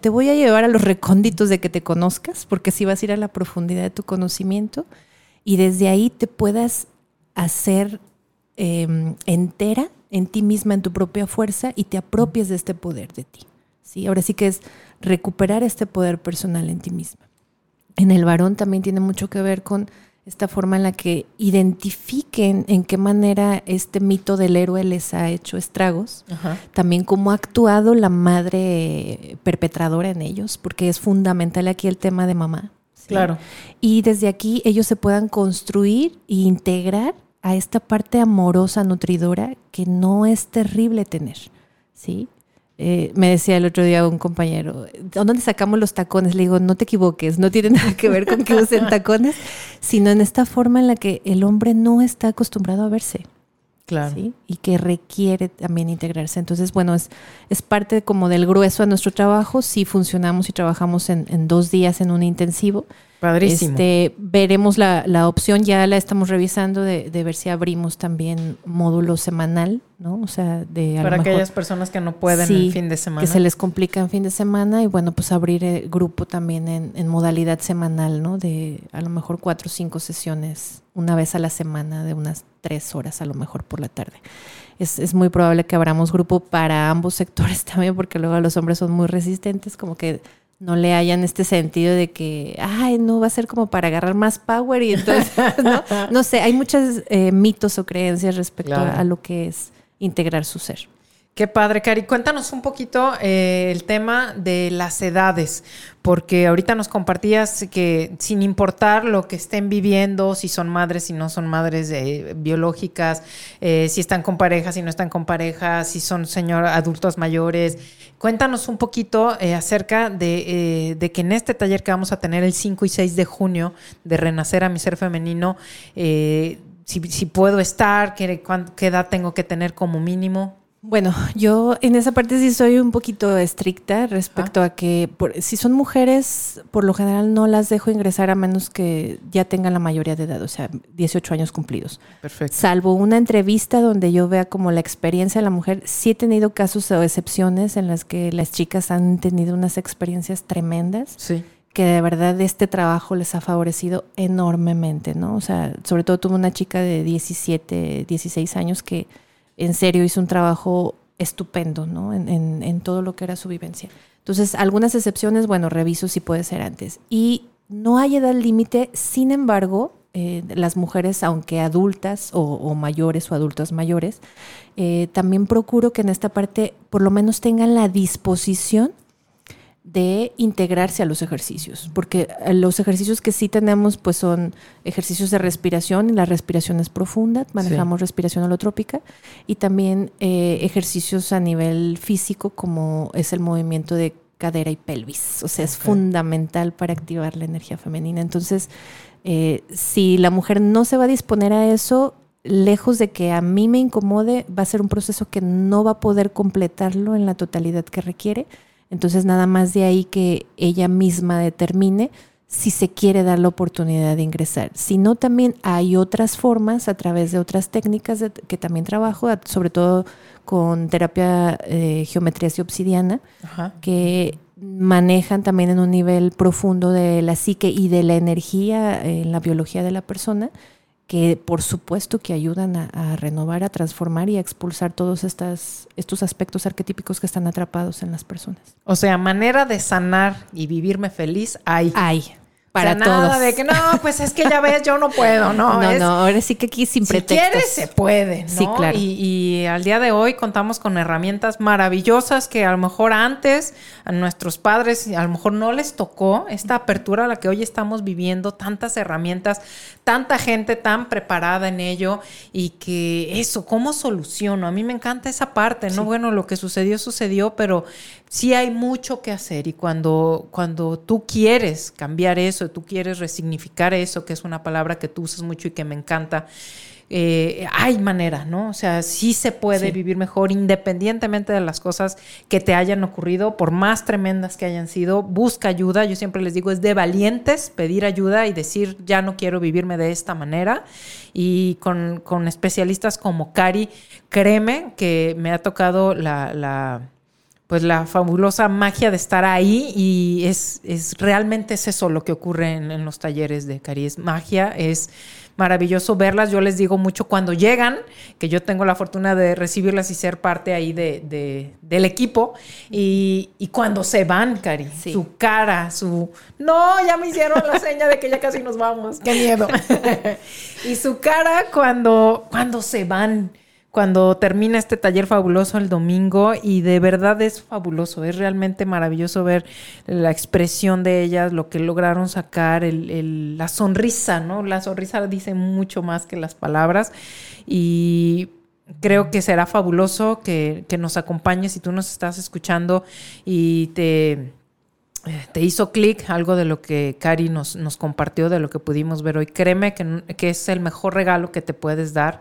te, voy a llevar a los recónditos de que te conozcas, porque así vas a ir a la profundidad de tu conocimiento y desde ahí te puedas hacer em, entera en ti misma, en tu propia fuerza y te apropies de este poder de ti. ¿sí? Ahora sí que es recuperar este poder personal en ti misma. En el varón también tiene mucho que ver con esta forma en la que identifiquen en qué manera este mito del héroe les ha hecho estragos, también cómo ha actuado la madre perpetradora en ellos, porque es fundamental aquí el tema de mamá. Claro. Y desde aquí ellos se puedan construir e integrar a esta parte amorosa, nutridora, que no es terrible tener. ¿sí? Eh, me decía el otro día un compañero, ¿dónde sacamos los tacones? Le digo, no te equivoques, no tiene nada que ver con que usen tacones, sino en esta forma en la que el hombre no está acostumbrado a verse. Claro. Y que requiere también integrarse. Entonces, bueno, es, es parte como del grueso de nuestro trabajo. Si funcionamos y trabajamos en, en dos días en un intensivo, Padrísimo. Este, veremos la, la, opción, ya la estamos revisando de, de, ver si abrimos también módulo semanal, ¿no? O sea, de... Para aquellas personas que no pueden en fin de semana. Que se les complica en fin de semana y bueno, pues abrir el grupo también en, en modalidad semanal, ¿no? De a lo mejor cuatro o cinco sesiones, una vez a la semana, de unas tres horas a lo mejor por la tarde. Es, es, muy probable que abramos grupo para ambos sectores también, porque luego los hombres son muy resistentes, como que no le hayan este sentido de que, ay, no, va a ser como para agarrar más power y entonces, ¿no? no sé, hay muchos eh, mitos o creencias respecto a, lo que es integrar su ser. Qué padre, Cari. Cuéntanos un poquito eh, el tema de las edades, porque ahorita nos compartías que sin importar lo que estén viviendo, si son madres, si no son madres eh, biológicas, si están con parejas, si no están con parejas, si son señor adultos mayores, Cuéntanos un poquito eh, acerca eh, de, que en este taller que vamos a tener el 5 y 6 de junio de Renacer a mi ser femenino, eh, si, puedo estar, qué, qué edad tengo que tener como mínimo. Bueno, yo en esa parte sí soy un poquito estricta respecto a que si son mujeres, por lo general no las dejo ingresar a menos que ya tengan la mayoría de edad, o sea, 18 años cumplidos. Perfecto. Salvo una entrevista donde yo vea como la experiencia de la mujer, sí he tenido casos o excepciones en las que las chicas han tenido unas experiencias tremendas. Sí que de verdad este trabajo les ha favorecido enormemente, ¿no? O sea, sobre todo tuve una chica de 17, 16 años que en serio hizo un trabajo estupendo, ¿no? En, todo lo que era su vivencia. Entonces, algunas excepciones, bueno, reviso si puede ser antes. Y no hay edad límite, sin embargo, eh, las mujeres, aunque adultas o, mayores o adultas mayores, eh, también procuro que en esta parte por lo menos tengan la disposición de integrarse a los ejercicios, porque eh, los ejercicios que sí tenemos pues son ejercicios de respiración, y la respiración es profunda, manejamos respiración holotrópica y también eh, ejercicios a nivel físico como es el movimiento de cadera y pelvis, o sea, es fundamental para activar la energía femenina. Entonces, eh, si la mujer no se va a disponer a eso, lejos de que a mí me incomode, va a ser un proceso que no va a poder completarlo en la totalidad que requiere entonces nada más de ahí que ella misma determine si se quiere dar la oportunidad de ingresar. Si no, también hay otras formas a través de otras técnicas que también trabajo, sobre todo con terapia eh, geometría y obsidiana, que manejan también en un nivel profundo de la psique y de la energía en la biología de la persona que por supuesto que ayudan a, renovar, a transformar y a expulsar todos estas, estos aspectos arquetípicos que están atrapados en las personas. O sea, manera de sanar y vivirme feliz hay. Hay para nada de que no, pues es que ya ves, yo no puedo, ¿no? No, no, ahora sí que aquí sin pretextos. Si quieres, se puede, ¿no? Sí, claro. Y, al día de hoy contamos con herramientas maravillosas que a lo mejor antes a nuestros padres a lo mejor no les tocó esta apertura a la que hoy estamos viviendo, tantas herramientas, tanta gente tan preparada en ello y que eso, ¿cómo soluciono? A mí me encanta esa parte, ¿no? Bueno, lo que sucedió, sucedió, pero sí hay mucho que hacer y cuando, cuando tú quieres cambiar eso, tú quieres resignificar eso, que es una palabra que tú usas mucho y que me encanta, eh, hay manera, ¿no? O sea, sí se puede vivir mejor independientemente de las cosas que te hayan ocurrido, por más tremendas que hayan sido, busca ayuda. Yo siempre les digo, es de valientes pedir ayuda y decir, ya no quiero vivirme de esta manera. Y con, con especialistas como Cari, créeme que me ha tocado la pues la fabulosa magia de estar ahí y es, es realmente es eso lo que ocurre en, los talleres de Cari, es magia, es maravilloso verlas, yo les digo mucho cuando llegan, que yo tengo la fortuna de recibirlas y ser parte ahí de, del equipo, y, cuando se van, Cari, su cara, su... No, ya me hicieron la seña de que ya casi nos vamos, qué miedo. y su cara cuando, cuando se van cuando termina este taller fabuloso el domingo y de verdad es fabuloso, es realmente maravilloso ver la expresión de ellas, lo que lograron sacar, el, la sonrisa, ¿no? La sonrisa dice mucho más que las palabras y creo que será fabuloso que, que nos acompañes si tú nos estás escuchando y te te hizo clic algo de lo que Cari nos, nos, compartió, de lo que pudimos ver hoy. Créeme que, que, es el mejor regalo que te puedes dar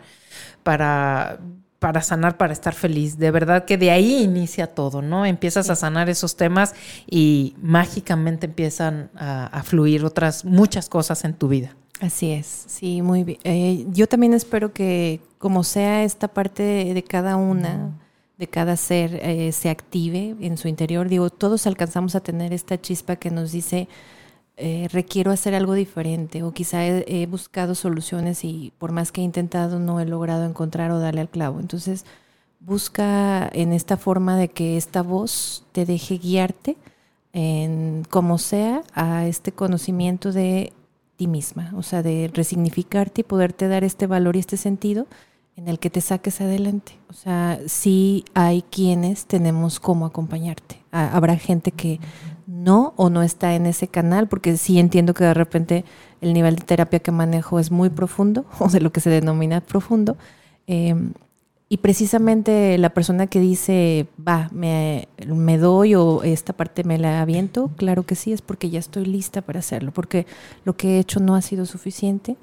para, para sanar, para estar feliz. De verdad que de ahí inicia todo, ¿no? Empiezas a sanar esos temas y mágicamente empiezan a, fluir otras muchas cosas en tu vida. Así es, sí, muy bien. Eh, yo también espero que como sea esta parte de, cada una, de cada ser, eh, se active en su interior. Digo, todos alcanzamos a tener esta chispa que nos dice, eh, requiero hacer algo diferente o quizá he, buscado soluciones y por más que he intentado no he logrado encontrar o darle al clavo. Entonces busca en esta forma de que esta voz te deje guiarte en como sea a este conocimiento de ti misma, o sea, de resignificarte y poderte dar este valor y este sentido en el que te saques adelante. O sea, sí hay quienes tenemos cómo acompañarte. Habrá gente que no o no está en ese canal, porque sí entiendo que de repente el nivel de terapia que manejo es muy profundo, o de lo que se denomina profundo. Em, y precisamente la persona que dice, va, me, me, doy o esta parte me la aviento, claro que sí, es porque ya estoy lista para hacerlo, porque lo que he hecho no ha sido suficiente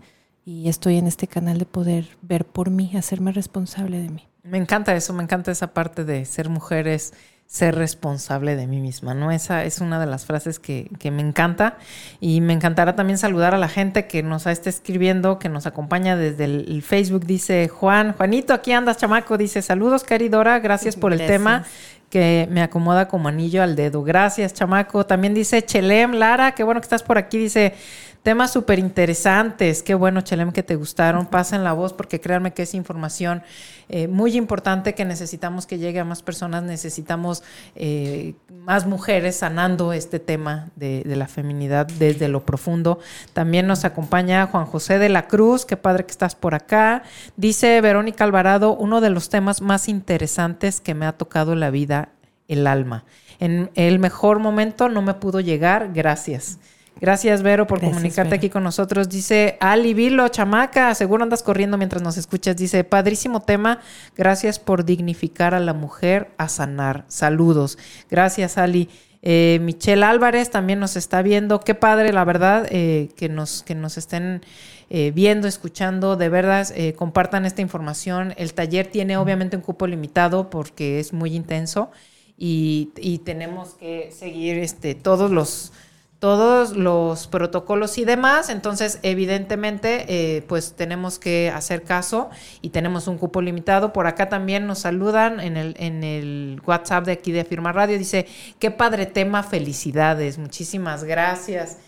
y estoy en este canal de poder ver por mí, hacerme responsable de mí. Me encanta eso, me encanta esa parte de ser mujeres ser responsable de mí misma, ¿no? Esa es una de las frases que, que, me encanta. Y me encantará también saludar a la gente que nos está escribiendo, que nos acompaña desde el, Facebook, dice Juan, Juanito, aquí andas, chamaco, dice saludos, caridora, gracias por el tema que me acomoda como anillo al dedo, gracias, chamaco, también dice Chelem, Lara, qué bueno que estás por aquí, dice Temas súper interesantes. Qué bueno, Chelem, que te gustaron. Pasen la voz porque créanme que es información eh, muy importante que necesitamos que llegue a más personas. Necesitamos eh, más mujeres sanando este tema de, de, la feminidad desde lo profundo. También nos acompaña Juan José de la Cruz. Qué padre que estás por acá. Dice Verónica Alvarado, uno de los temas más interesantes que me ha tocado la vida, el alma. En el mejor momento no me pudo llegar. Gracias. Gracias, Vero, por comunicarte aquí con nosotros. Dice Ali Vilo, chamaca, seguro andas corriendo mientras nos escuchas. Dice, padrísimo tema. Gracias por dignificar a la mujer a sanar. Saludos. Gracias, Ali. Eh, Michelle Álvarez también nos está viendo. Qué padre, la verdad, eh, que, nos, que nos estén eh, viendo, escuchando. De verdad, compartan esta información. El taller tiene obviamente un cupo limitado porque es muy intenso y, y tenemos que seguir este, todos los todos los protocolos y demás. Entonces, evidentemente, eh, pues tenemos que hacer caso y tenemos un cupo limitado. Por acá también nos saludan en el, en el WhatsApp de aquí de Firma Radio. Dice, qué padre tema, felicidades. Muchísimas gracias.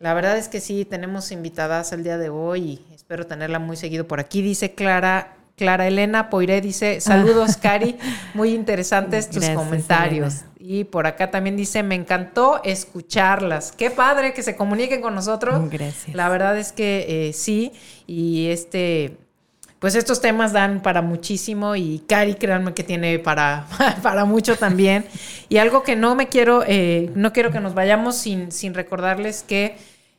La verdad es que sí, tenemos invitadas el día de hoy y espero tenerla muy seguido por aquí. Dice Clara Clara Elena Poiré dice, saludos Cari, muy interesantes tus comentarios. Y por acá también dice, me encantó escucharlas. Qué padre que se comuniquen con nosotros. Gracias. La verdad es que eh, sí, y este, pues estos temas dan para muchísimo y Cari, créanme que tiene para, para mucho también. Y algo que no me quiero, eh, no quiero que nos vayamos sin, sin recordarles que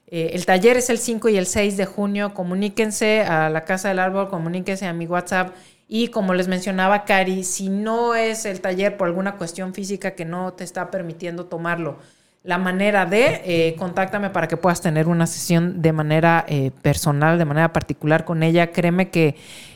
eh, el taller es el 5 y el 6 de junio. Comuníquense a la Casa del Árbol, comuníquense a mi WhatsApp. Y como les mencionaba Cari, si no es el taller por alguna cuestión física que no te está permitiendo tomarlo, la manera de, eh, contáctame para que puedas tener una sesión de manera eh, personal, de manera particular con ella. Créeme que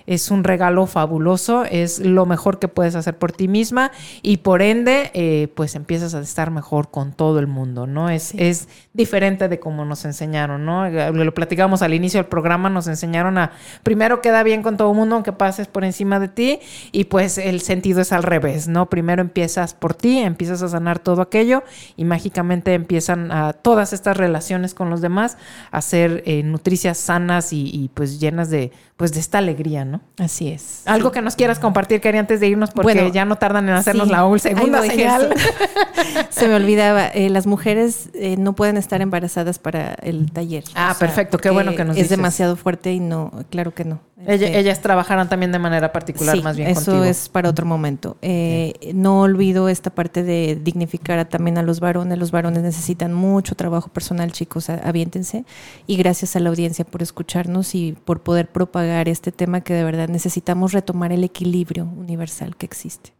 es un regalo fabuloso, es lo mejor que puedes hacer por ti misma y por ende, eh, pues empiezas a estar mejor con todo el mundo, ¿no? Es, es diferente de como nos enseñaron, ¿no? Lo platicamos al inicio del programa, nos enseñaron a, primero queda bien con todo el mundo, aunque pases por encima de ti, y pues el sentido es al revés, ¿no? Primero empiezas por ti, empiezas a sanar todo aquello y mágicamente empiezan a, todas estas relaciones con los demás a ser eh, nutricias sanas y, y pues llenas de pues de esta alegría, ¿no? Así es. Algo que nos quieras compartir, Cari, antes de irnos, porque ya no tardan en hacernos la segunda señal. Se me olvidaba, eh, las mujeres eh, no pueden estar embarazadas para el taller. Ah, perfecto, qué bueno que nos Es demasiado fuerte y no, claro que no. Este, ellas trabajarán también de manera particular, más bien eso es para otro momento. Eh, no olvido esta parte de dignificar también a los varones. Los varones necesitan mucho trabajo personal, chicos, aviéntense. Y gracias a la audiencia por escucharnos y por poder propagar este tema que de verdad necesitamos retomar el equilibrio universal que existe.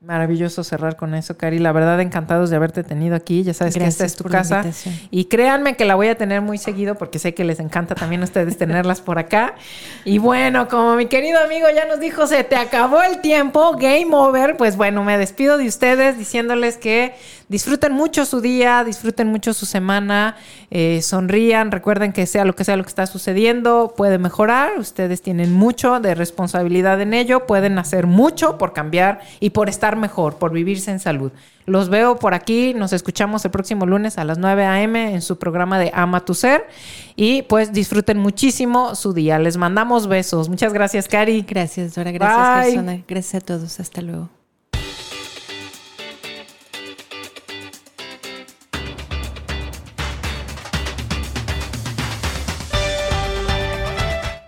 Maravilloso cerrar con eso, Cari. La verdad, encantados de haberte tenido aquí. Ya sabes que esta es tu casa. Y créanme que la voy a tener muy seguido porque sé que les encanta también a ustedes tenerlas por acá. Y bueno, como mi querido amigo ya nos dijo, se te acabó el tiempo, game over. Pues bueno, me despido de ustedes diciéndoles que disfruten mucho su día, disfruten mucho su semana, eh, sonrían, recuerden que sea lo que sea lo que está sucediendo, puede mejorar. Ustedes tienen mucho de responsabilidad en ello, pueden hacer mucho por cambiar y por estar mejor, por vivirse en salud. Los veo por aquí, nos escuchamos el próximo lunes a las 9 a.m. en su programa de Ama tu Ser y pues disfruten muchísimo su día. Les mandamos besos. Muchas gracias, Cari. Gracias, Dora. Gracias, persona. Gracias a todos. Hasta luego.